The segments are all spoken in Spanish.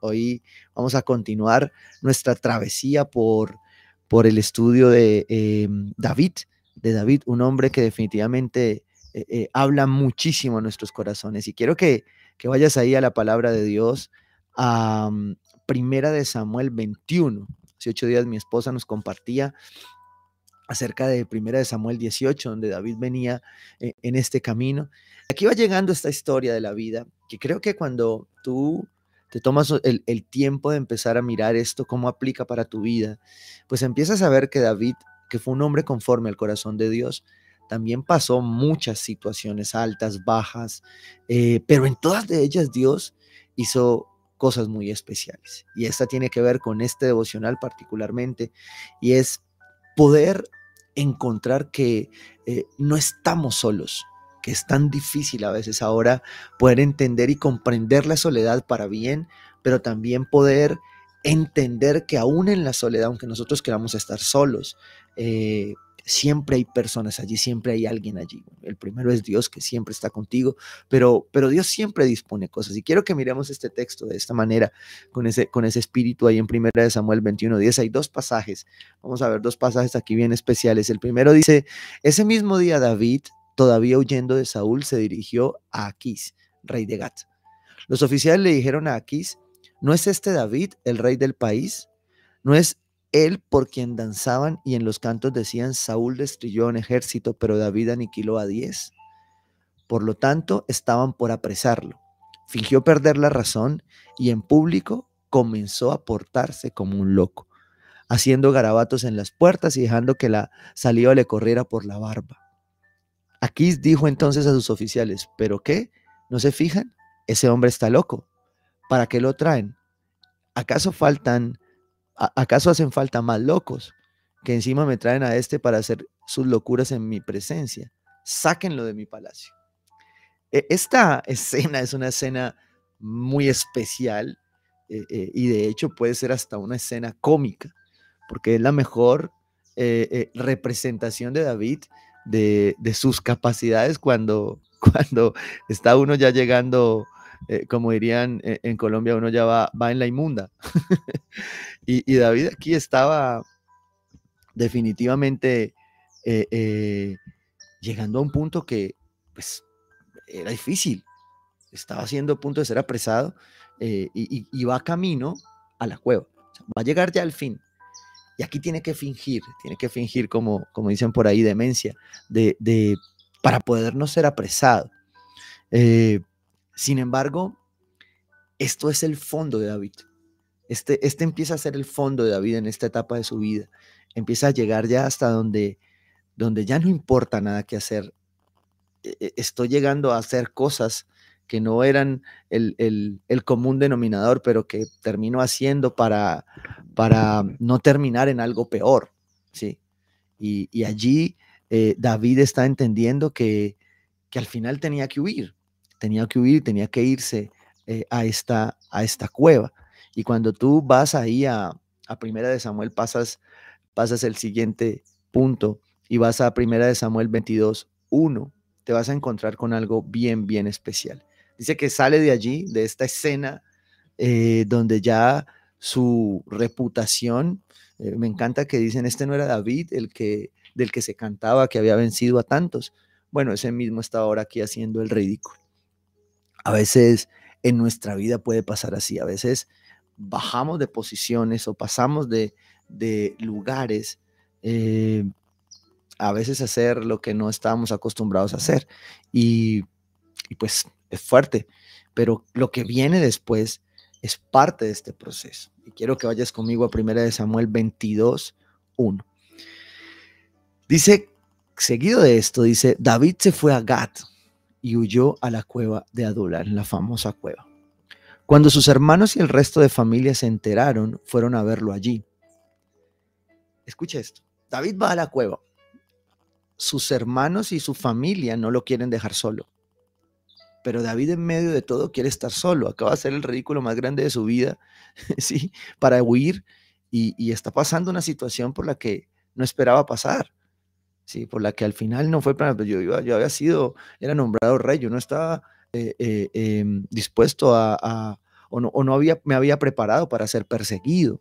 Hoy vamos a continuar nuestra travesía por, por el estudio de em, David, de David, un hombre que definitivamente eh, eh, habla muchísimo a nuestros corazones. Y quiero que, que, vayas ahí a la palabra de Dios, a mm, Primera de Samuel 21. Hace ocho días mi esposa nos compartía acerca de Primera de Samuel 18, donde David venía eh, en este camino. Aquí va llegando esta historia de la vida, que creo que cuando tú te tomas el, el, tiempo de empezar a mirar esto, cómo aplica para tu vida, pues empiezas a ver que David, que fue un hombre conforme al corazón de Dios, también pasó muchas situaciones altas, bajas, eh, pero en todas de ellas Dios hizo cosas muy especiales. Y esta tiene que ver con este devocional particularmente, y es poder encontrar que eh, no estamos solos, es tan difícil a veces ahora poder entender y comprender la soledad para bien, pero también poder entender que aún en la soledad, aunque nosotros queramos estar solos, eh, siempre hay personas allí, siempre hay alguien allí. El primero es Dios que siempre está contigo, pero, pero Dios siempre dispone cosas. Y quiero que miremos este texto de esta manera, con ese, con ese espíritu ahí en primera de Samuel 21, 10. Hay dos pasajes, vamos a ver dos pasajes aquí bien especiales. El primero dice, ese mismo día David, todavía huyendo de Saúl, se dirigió a Aquís, rey de Gat. Los oficiales le dijeron a Aquís, ¿no es este David el rey del país? ¿No es él por quien danzaban y en los cantos decían, Saúl destruyó un ejército, pero David aniquiló a diez. Por lo tanto, estaban por apresarlo. Fingió perder la razón y en público comenzó a portarse como un loco, haciendo garabatos en las puertas y dejando que la saliva le corriera por la barba. Aquís dijo entonces a sus oficiales, ¿pero qué? ¿No se fijan? Ese hombre está loco. ¿Para qué lo traen? ¿Acaso faltan ¿Acaso hacen falta más locos que encima me traen a este para hacer sus locuras en mi presencia? Sáquenlo de mi palacio. E, esta escena es una escena muy especial eh, eh, y de hecho puede ser hasta una escena cómica, porque es la mejor eh, representación de David de, sus capacidades cuando, cuando está uno ya llegando eh, como dirían eh, en Colombia, uno ya va, va en la inmunda. y, David aquí estaba definitivamente eh, llegando a un punto que pues, era difícil. Estaba haciendo a punto de ser apresado y, va camino a la cueva. va a llegar ya al fin. Y aquí tiene que fingir, tiene que fingir como, como dicen por ahí, demencia, de, para poder no ser apresado. Sin embargo, esto es el fondo de David. Este, este empieza a ser el fondo de David en esta etapa de su vida. Empieza a llegar ya hasta donde, donde ya no importa nada que hacer. E, e, estoy llegando a hacer cosas que no eran el, común denominador, pero que termino haciendo para, para no terminar en algo peor. ¿sí? Y, allí eh, David está entendiendo que, que al final tenía que huir tenía que huir, tenía que irse eh, a, esta, a esta cueva. Y cuando tú vas ahí a, a Primera de Samuel, pasas, pasas el siguiente punto y vas a Primera de Samuel 22, 1, te vas a encontrar con algo bien, bien especial. Dice que sale de allí, de esta escena, eh, donde ya su reputación, eh, me encanta que dicen, este no era David, el que, del que se cantaba que había vencido a tantos. Bueno, ese mismo está ahora aquí haciendo el ridículo. A veces en nuestra vida puede pasar así, a veces bajamos de posiciones o pasamos de, lugares, eh, a veces hacer lo que no estábamos acostumbrados a hacer. Y, pues es fuerte, pero lo que viene después es parte de este proceso. Y quiero que vayas conmigo a 1 de Samuel 22, 1. Dice, seguido de esto, dice, David se fue a Gat y huyó a la cueva de Adulam, la famosa cueva. Cuando sus hermanos y el resto de familia se enteraron, fueron a verlo allí. Escucha esto. David va a la cueva. Sus hermanos y su familia no lo quieren dejar solo. Pero David en medio de todo quiere estar solo. Acaba de hacer el ridículo más grande de su vida, ¿sí? Para huir y, está pasando una situación por la que no esperaba pasar. ¿sí? por la que al final no fue para yo, yo, yo había sido, era nombrado rey, yo no estaba eh, eh, em, dispuesto a, o no, había, me había preparado para ser perseguido.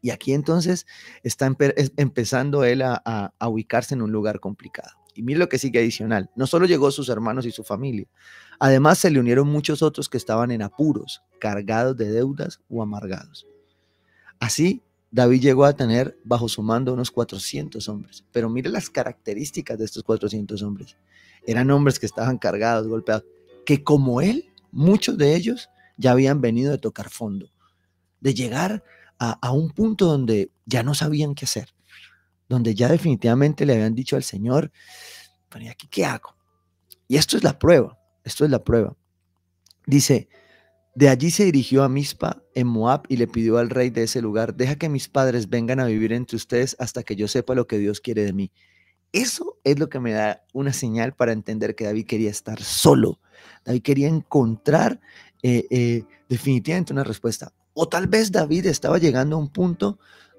Y aquí entonces está empezando él a, ubicarse en un lugar complicado. Y mire lo que sigue adicional. No solo llegó sus hermanos y su familia, además se le unieron muchos otros que estaban en apuros, cargados de deudas o amargados. Así, David llegó a tener bajo su mando unos 400 hombres. Pero mire las características de estos 400 hombres. Eran hombres que estaban cargados, golpeados, que como él, muchos de ellos ya habían venido de tocar fondo, de llegar a, un punto donde ya no sabían qué hacer, donde ya definitivamente le habían dicho al Señor, bueno, ¿y aquí qué hago? Y esto es la prueba, esto es la prueba. Dice, de allí se dirigió a Mispa en Moab y le pidió al rey de ese lugar, deja que mis padres vengan a vivir entre ustedes hasta que yo sepa lo que Dios quiere de mí. Eso es lo que me da una señal para entender que David quería estar solo. David quería encontrar eh, eh, definitivamente una respuesta. O tal vez David estaba llegando a un punto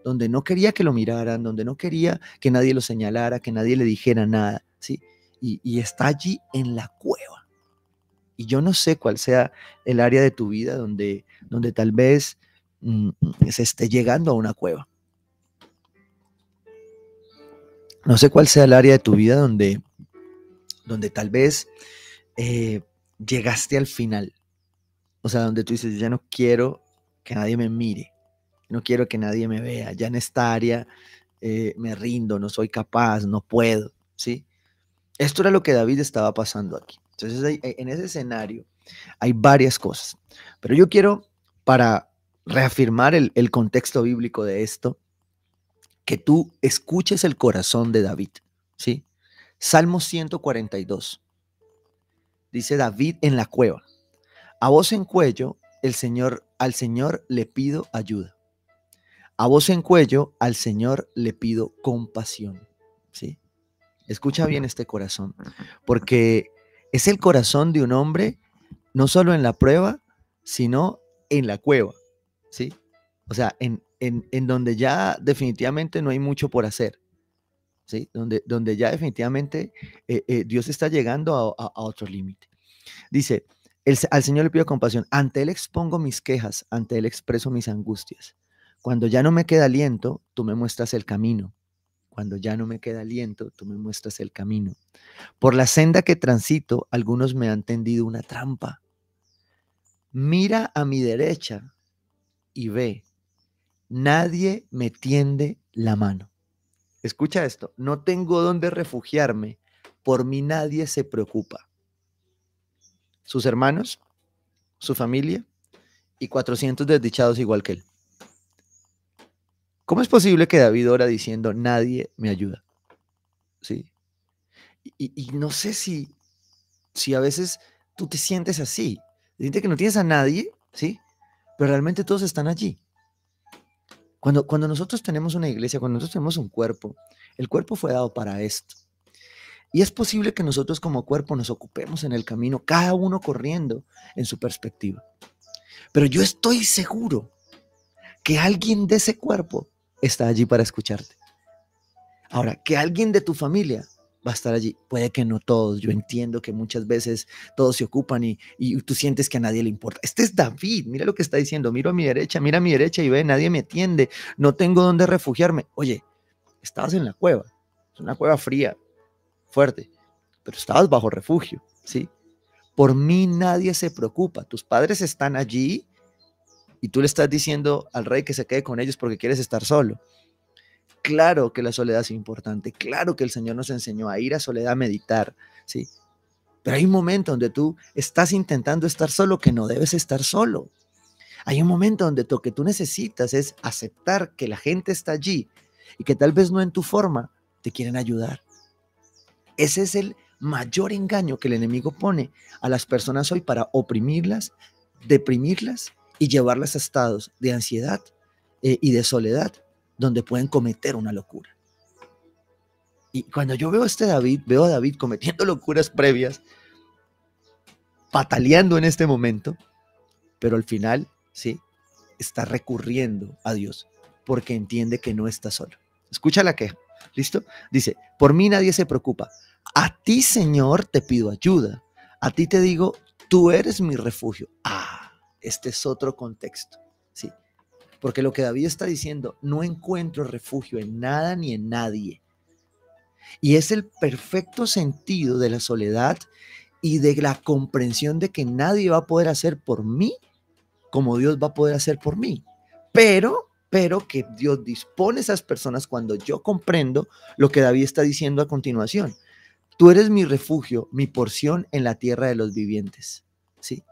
donde no quería que lo miraran, donde no quería que nadie lo señalara, que nadie le dijera nada, ¿sí? Y, está allí en la cueva. Y yo no sé cuál sea el área de tu vida donde, donde tal vez mm, se esté llegando a una cueva. No sé cuál sea el área de tu vida donde, donde tal vez eh, llegaste al final. O sea, donde tú dices, ya no quiero que nadie me mire, no quiero que nadie me vea, ya en esta área eh, me rindo, no soy capaz, no puedo, ¿sí? Esto era lo que David estaba pasando aquí. Entonces, en ese escenario hay varias cosas, pero yo quiero, para reafirmar el, el contexto bíblico de esto, que tú escuches el corazón de David, ¿sí? Salmo 142. Dice David en la cueva, a voz en cuello el Señor, al Señor le pido ayuda. A voz en cuello, al Señor le pido compasión. ¿Sí? Escucha bien este corazón, porque es el corazón de un hombre no solo en la prueba, sino en la cueva. ¿Sí? O sea, en, en, donde ya definitivamente no hay mucho por hacer. ¿Sí? Donde, donde ya definitivamente eh, eh, Dios está llegando a, a otro límite. Dice, al Señor le pido compasión. Ante Él expongo mis quejas, ante Él expreso mis angustias. Cuando ya no me queda aliento, tú me muestras el camino. Cuando ya no me queda aliento, tú me muestras el camino. Por la senda que transito, algunos me han tendido una trampa. Mira a mi derecha y ve, nadie me tiende la mano. Escucha esto, no tengo dónde refugiarme, por mí nadie se preocupa sus hermanos, su familia y 400 desdichados igual que él. ¿Cómo es posible que David ora diciendo, nadie me ayuda? ¿Sí? Y, no sé si, si a veces tú te sientes así, sientes que no tienes a nadie, ¿sí? Pero realmente todos están allí. Cuando, cuando nosotros tenemos una iglesia, cuando nosotros tenemos un cuerpo, el cuerpo fue dado para esto. Y es posible que nosotros como cuerpo nos ocupemos en el camino, cada uno corriendo en su perspectiva. Pero yo estoy seguro que alguien de ese cuerpo está allí para escucharte. Ahora, que alguien de tu familia va a estar allí. Puede que no todos. Yo entiendo que muchas veces todos se ocupan y, tú sientes que a nadie le importa. Este es David. Mira lo que está diciendo. Miro a mi derecha, mira a mi derecha y ve, nadie me atiende. No tengo dónde refugiarme. Oye, estabas en la cueva. Es una cueva fría fuerte, pero estabas bajo refugio, ¿sí? Por mí nadie se preocupa, tus padres están allí y tú le estás diciendo al rey que se quede con ellos porque quieres estar solo. Claro que la soledad es importante, claro que el Señor nos enseñó a ir a soledad a meditar, ¿sí? Pero hay un momento donde tú estás intentando estar solo que no debes estar solo. Hay un momento donde lo que tú necesitas es aceptar que la gente está allí y que tal vez no en tu forma te quieren ayudar. Ese es el mayor engaño que el enemigo pone a las personas hoy para oprimirlas, deprimirlas y llevarlas a estados de ansiedad eh, y de soledad donde pueden cometer una locura. Y cuando yo veo a este David, veo a David cometiendo locuras previas, pataleando en este momento, pero al final, sí, está recurriendo a Dios porque entiende que no está solo. Escucha la queja. ¿Listo? Dice, por mí nadie se preocupa. A ti, Señor, te pido ayuda. A ti te digo, tú eres mi refugio. Ah, este es otro contexto, ¿sí? Porque lo que David está diciendo, no encuentro refugio en nada ni en nadie. Y es el perfecto sentido de la soledad y de la comprensión de que nadie va a poder hacer por mí como Dios va a poder hacer por mí. Pero, pero que Dios dispone a esas personas cuando yo comprendo lo que David está diciendo a continuación. Tú eres mi refugio, mi porción en la tierra de los vivientes. ¿Sí?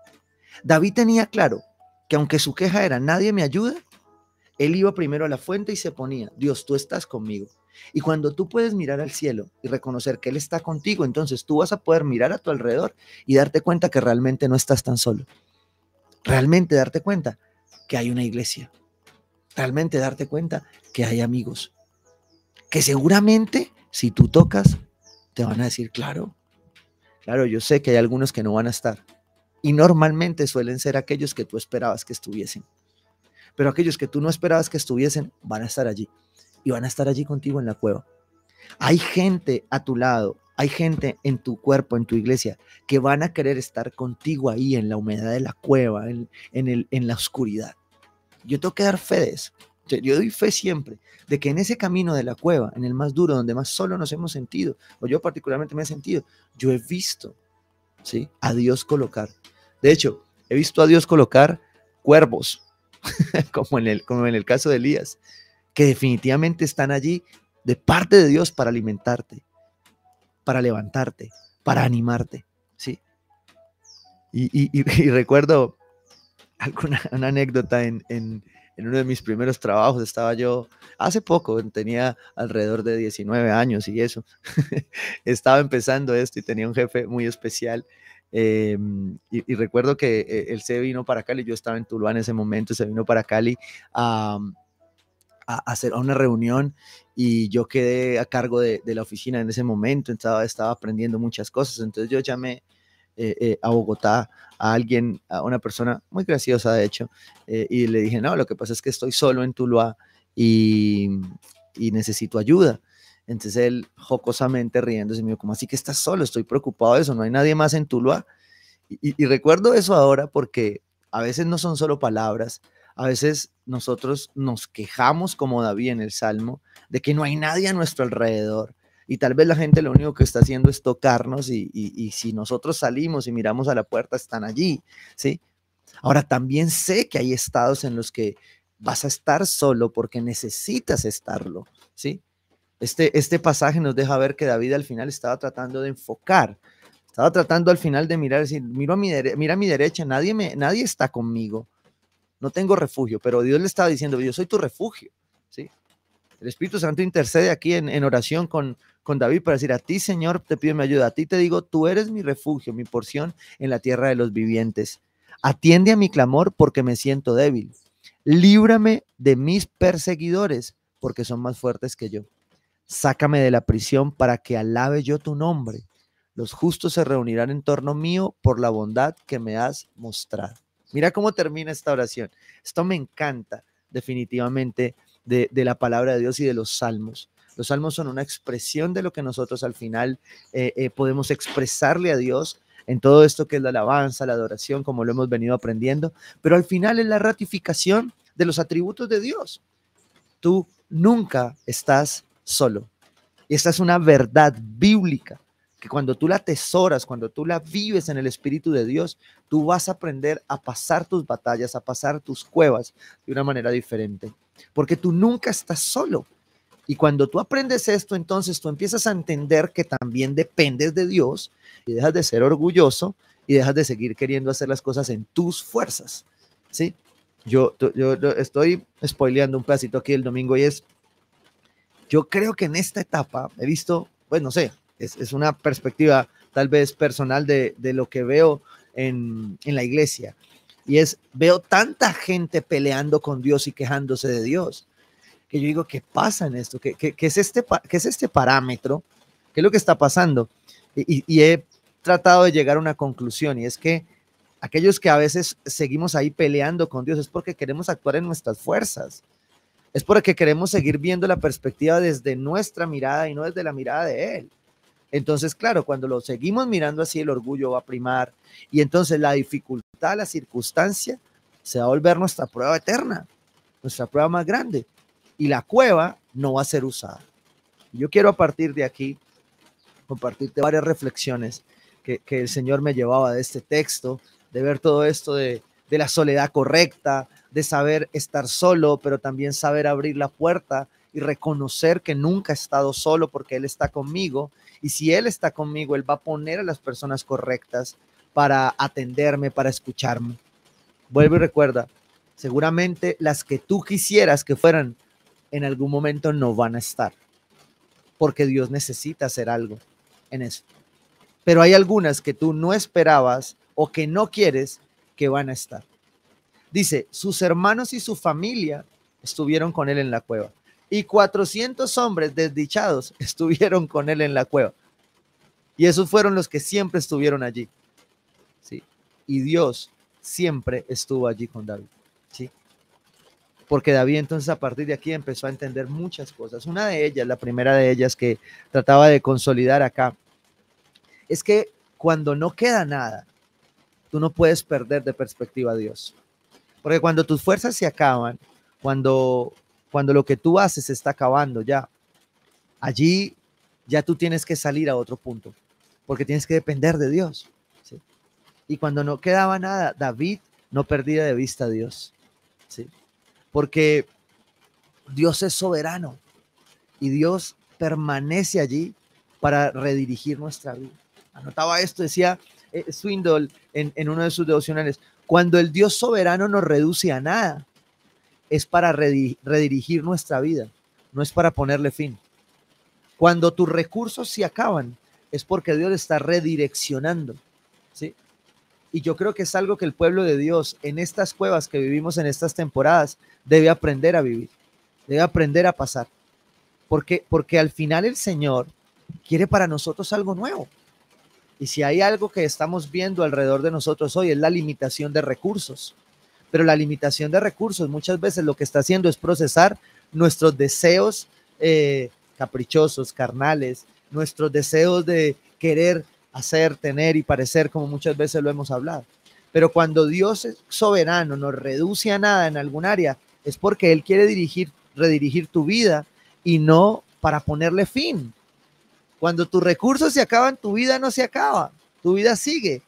David tenía claro que aunque su queja era nadie me ayuda, él iba primero a la fuente y se ponía, Dios, tú estás conmigo. Y cuando tú puedes mirar al cielo y reconocer que Él está contigo, entonces tú vas a poder mirar a tu alrededor y darte cuenta que realmente no estás tan solo. Realmente darte cuenta que hay una iglesia. Realmente darte cuenta que hay amigos. Que seguramente si tú tocas, te van a decir, claro, claro, yo sé que hay algunos que no van a estar. Y normalmente suelen ser aquellos que tú esperabas que estuviesen. Pero aquellos que tú no esperabas que estuviesen van a estar allí y van a estar allí contigo en la cueva. Hay gente a tu lado, hay gente en tu cuerpo, en tu iglesia, que van a querer estar contigo ahí en la humedad de la cueva, en, el, en la oscuridad. Yo tengo que dar fe de eso. Yo doy fe siempre de que en ese camino de la cueva, en el más duro, donde más solo nos hemos sentido, o yo particularmente me he sentido, yo he visto ¿sí? a Dios colocar. De hecho, he visto a Dios colocar cuervos, como, en el, como en el caso de Elías que definitivamente están allí de parte de Dios para alimentarte, para levantarte, para animarte, ¿sí? Y, recuerdo alguna una anécdota en, en, uno de mis primeros trabajos, estaba yo hace poco, tenía alrededor de 19 años y eso, estaba empezando esto y tenía un jefe muy especial. Em, y, recuerdo que eh, él se vino para Cali, yo estaba en Tuluá en ese momento, se vino para Cali a, a, hacer una reunión y yo quedé a cargo de, la oficina en ese momento, estaba, estaba aprendiendo muchas cosas, entonces yo llamé eh, eh, a Bogotá a alguien, a una persona muy graciosa de hecho, y le dije, no, lo que pasa es que estoy solo en Tuluá y necesito ayuda. Entonces él jocosamente riéndose me dijo, ¿cómo así que estás solo? Estoy preocupado de eso, no hay nadie más en Tuluá. y recuerdo eso ahora porque a veces no son solo palabras, a veces nosotros nos quejamos, como David en el Salmo, de que no hay nadie a nuestro alrededor. Y tal vez la gente lo único que está haciendo es tocarnos y, si nosotros salimos y miramos a la puerta, están allí, ¿sí? Ahora, también sé que hay estados en los que vas a estar solo porque necesitas estarlo, ¿sí? Este, este pasaje nos deja ver que David al final estaba tratando de enfocar, estaba tratando al final de mirar, decir, miro a mi mira a mi derecha, nadie, me, nadie está conmigo, no tengo refugio, pero Dios le estaba diciendo, yo soy tu refugio, ¿sí? El Espíritu Santo intercede aquí en, oración con, con David para decir, a ti Señor te pido mi ayuda, a ti te digo, tú eres mi refugio, mi porción en la tierra de los vivientes. Atiende a mi clamor porque me siento débil. Líbrame de mis perseguidores porque son más fuertes que yo. Sácame de la prisión para que alabe yo tu nombre. Los justos se reunirán en torno mío por la bondad que me has mostrado. Mira cómo termina esta oración. Esto me encanta definitivamente de, la palabra de Dios y de los salmos. Los salmos son una expresión de lo que nosotros al final eh, eh, podemos expresarle a Dios en todo esto que es la alabanza, la adoración, como lo hemos venido aprendiendo, pero al final es la ratificación de los atributos de Dios. Tú nunca estás solo. Y esta es una verdad bíblica que cuando tú la atesoras, cuando tú la vives en el Espíritu de Dios, tú vas a aprender a pasar tus batallas, a pasar tus cuevas de una manera diferente, porque tú nunca estás solo. Y cuando tú aprendes esto, entonces tú empiezas a entender que también dependes de Dios y dejas de ser orgulloso y dejas de seguir queriendo hacer las cosas en tus fuerzas. ¿Sí? Yo, yo, estoy spoileando un pedacito aquí el domingo y es, yo creo que en esta etapa he visto, pues no sé, es, una perspectiva tal vez personal de, lo que veo en, la iglesia. Y es, veo tanta gente peleando con Dios y quejándose de Dios, que yo digo, ¿qué pasa en esto? ¿Qué, es, este, qué es este parámetro? ¿Qué es lo que está pasando? Y, y, he tratado de llegar a una conclusión y es que aquellos que a veces seguimos ahí peleando con Dios es porque queremos actuar en nuestras fuerzas. Es porque queremos seguir viendo la perspectiva desde nuestra mirada y no desde la mirada de Él. Entonces, claro, cuando lo seguimos mirando así, el orgullo va a primar y entonces la dificultad, la circunstancia se va a volver nuestra prueba eterna, nuestra prueba más grande. Y la cueva no va a ser usada. Yo quiero a partir de aquí compartirte varias reflexiones que, el Señor me llevaba de este texto, de ver todo esto de, la soledad correcta, de saber estar solo, pero también saber abrir la puerta y reconocer que nunca he estado solo porque Él está conmigo. Y si Él está conmigo, Él va a poner a las personas correctas para atenderme, para escucharme. Vuelve y recuerda, seguramente las que tú quisieras que fueran en algún momento no van a estar, porque Dios necesita hacer algo en eso. Pero hay algunas que tú no esperabas o que no quieres que van a estar. Dice, sus hermanos y su familia estuvieron con él en la cueva. Y 400 hombres desdichados estuvieron con él en la cueva. Y esos fueron los que siempre estuvieron allí. ¿sí? Y Dios siempre estuvo allí con David. ¿sí? Porque David entonces a partir de aquí empezó a entender muchas cosas. Una de ellas, la primera de ellas que trataba de consolidar acá, es que cuando no queda nada, tú no puedes perder de perspectiva a Dios. Porque cuando tus fuerzas se acaban, cuando, cuando lo que tú haces se está acabando ya, allí ya tú tienes que salir a otro punto, porque tienes que depender de Dios. Y cuando no quedaba nada, David no perdía de vista a Dios. Porque Dios es soberano y Dios permanece allí para redirigir nuestra vida. Anotaba esto, decía eh, Swindle en, en uno de sus devocionales, cuando el Dios soberano nos reduce a nada, es para redirigir nuestra vida, no es para ponerle fin. Cuando tus recursos se acaban, es porque Dios está redireccionando. ¿sí? Y yo creo que es algo que el pueblo de Dios en estas cuevas que vivimos en estas temporadas debe aprender a vivir, debe aprender a pasar. Porque, porque al final el Señor quiere para nosotros algo nuevo. Y si hay algo que estamos viendo alrededor de nosotros hoy es la limitación de recursos. Pero la limitación de recursos muchas veces lo que está haciendo es procesar nuestros deseos eh, caprichosos, carnales, nuestros deseos de querer hacer, tener y parecer, como muchas veces lo hemos hablado. Pero cuando Dios es soberano nos reduce a nada en algún área, es porque Él quiere dirigir, redirigir tu vida y no para ponerle fin. Cuando tus recursos se acaban, tu vida no se acaba, tu vida sigue,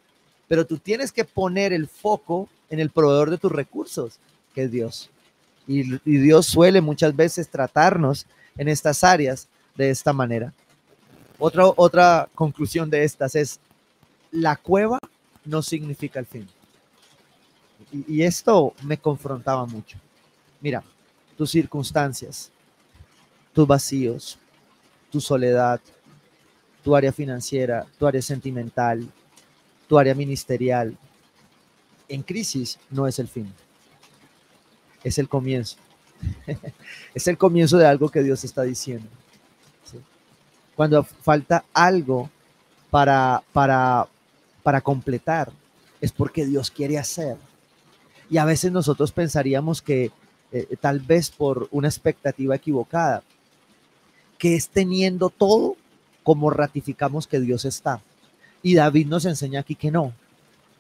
pero tú tienes que poner el foco en el proveedor de tus recursos, que es Dios. Y, Dios suele muchas veces tratarnos en estas áreas de esta manera. Otra, otra conclusión de estas es, la cueva no significa el fin. Y esto me confrontaba mucho. Mira, tus circunstancias, tus vacíos, tu soledad, tu área financiera, tu área sentimental, tu área ministerial, en crisis no es el fin, es el comienzo. es el comienzo de algo que Dios está diciendo cuando falta algo para, para, para completar, es porque Dios quiere hacer. Y a veces nosotros pensaríamos que eh, tal vez por una expectativa equivocada, que es teniendo todo como ratificamos que Dios está. Y David nos enseña aquí que no.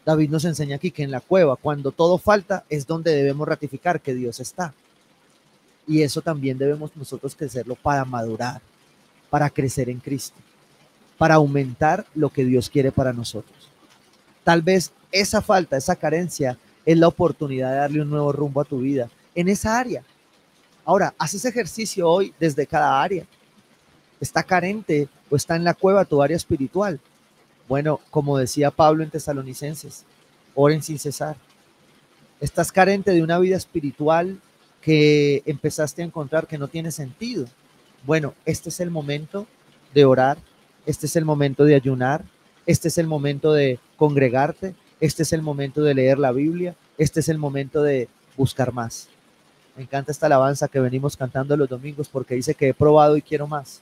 David nos enseña aquí que en la cueva, cuando todo falta, es donde debemos ratificar que Dios está. Y eso también debemos nosotros crecerlo para madurar para crecer en Cristo, para aumentar lo que Dios quiere para nosotros. Tal vez esa falta, esa carencia es la oportunidad de darle un nuevo rumbo a tu vida en esa área. Ahora, haz ese ejercicio hoy desde cada área. ¿Está carente o está en la cueva tu área espiritual? Bueno, como decía Pablo en Tesalonicenses, oren sin cesar. ¿Estás carente de una vida espiritual que empezaste a encontrar que no tiene sentido? bueno, este es el momento de orar, este es el momento de ayunar, este es el momento de congregarte, este es el momento de leer la Biblia, este es el momento de buscar más. Me encanta esta alabanza que venimos cantando los domingos porque dice que he probado y quiero más.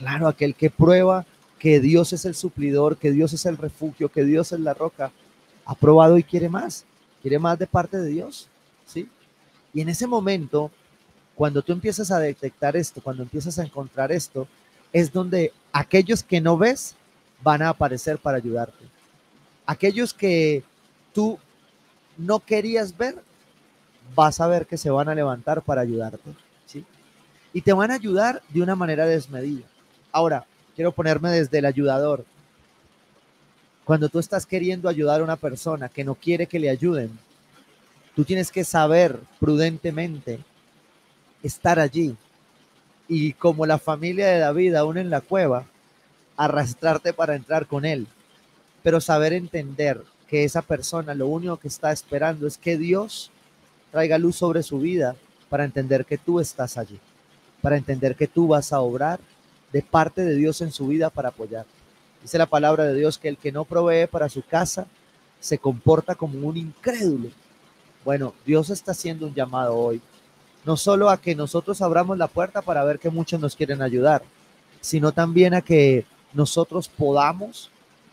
Claro, aquel que prueba que Dios es el suplidor, que Dios es el refugio, que Dios es la roca, ha probado y quiere más, quiere más de parte de Dios, ¿sí? Y en ese momento cuando tú empiezas a detectar esto, cuando empiezas a encontrar esto, es donde aquellos que no ves van a aparecer para ayudarte. Aquellos que tú no querías ver, vas a ver que se van a levantar para ayudarte. ¿sí? Y te van a ayudar de una manera desmedida. Ahora, quiero ponerme desde el ayudador. Cuando tú estás queriendo ayudar a una persona que no quiere que le ayuden, tú tienes que saber prudentemente estar allí. Y como la familia de David aún en la cueva, arrastrarte para entrar con él. Pero saber entender que esa persona lo único que está esperando es que Dios traiga luz sobre su vida para entender que tú estás allí, para entender que tú vas a obrar de parte de Dios en su vida para apoyar. Dice la palabra de Dios que el que no provee para su casa se comporta como un incrédulo. Bueno, Dios está haciendo un llamado hoy, no solo a que nosotros abramos la puerta para ver que muchos nos quieren ayudar, sino también a que nosotros podamos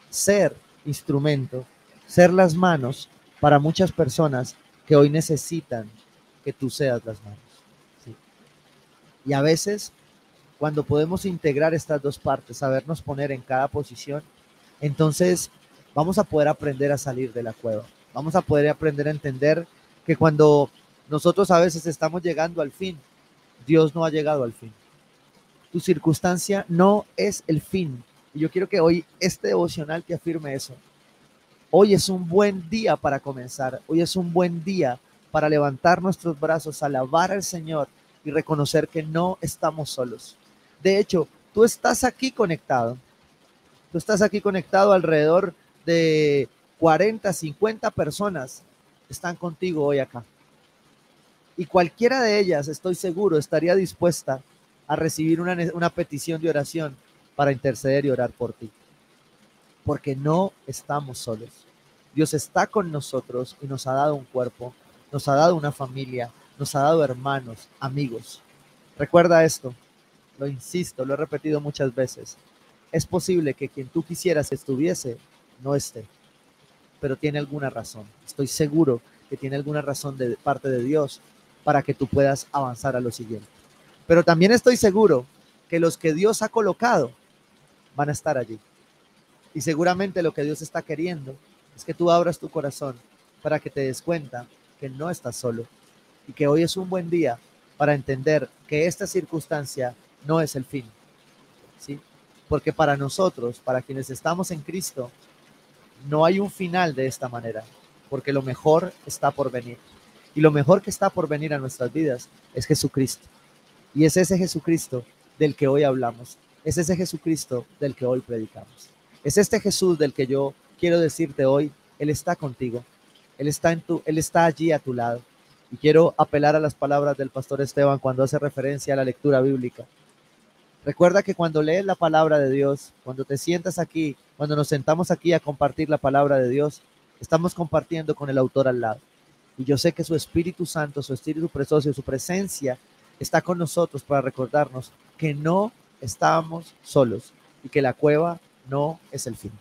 ser instrumento ser las manos para muchas personas que hoy necesitan que tú seas las manos. Y a veces, cuando podemos integrar estas dos partes, sabernos poner en cada posición, entonces vamos a poder aprender a salir de la cueva. Vamos a poder aprender a entender que cuando nosotros a veces estamos llegando al fin, Dios no ha llegado al fin. Tu circunstancia no es el fin. Y yo quiero que hoy este devocional te afirme eso. Hoy es un buen día para comenzar. Hoy es un buen día para levantar nuestros brazos, alabar al Señor y reconocer que no estamos solos. De hecho, tú estás aquí conectado. Tú estás aquí conectado alrededor de 40, 50 personas están contigo hoy acá. Y cualquiera de ellas, estoy seguro, estaría dispuesta a recibir una, una petición de oración para interceder y orar por ti porque no estamos solos. Dios está con nosotros y nos ha dado un cuerpo, nos ha dado una familia, nos ha dado hermanos, amigos. Recuerda esto, lo insisto, lo he repetido muchas veces. Es posible que quien tú quisieras estuviese no esté, pero tiene alguna razón. Estoy seguro que tiene alguna razón de parte de Dios para que tú puedas avanzar a lo siguiente. Pero también estoy seguro que los que Dios ha colocado van a estar allí. Y seguramente lo que Dios está queriendo es que tú abras tu corazón para que te des cuenta que no estás solo y que hoy es un buen día para entender que esta circunstancia no es el fin. ¿Sí? Porque para nosotros, para quienes estamos en Cristo, no hay un final de esta manera, porque lo mejor está por venir. Y lo mejor que está por venir a nuestras vidas es Jesucristo. Y es ese Jesucristo del que hoy hablamos. Es ese Jesucristo del que hoy predicamos. Es este Jesús del que yo quiero decirte hoy, Él está contigo. Él está, en tu, él está allí a tu lado. Y quiero apelar a las palabras del pastor Esteban cuando hace referencia a la lectura bíblica. Recuerda que cuando lees la palabra de Dios, cuando te sientas aquí, cuando nos sentamos aquí a compartir la palabra de Dios, estamos compartiendo con el autor al lado. Y yo sé que su Espíritu Santo, su Espíritu Precioso, su presencia está con nosotros para recordarnos que no estamos solos y que la cueva no es el fin.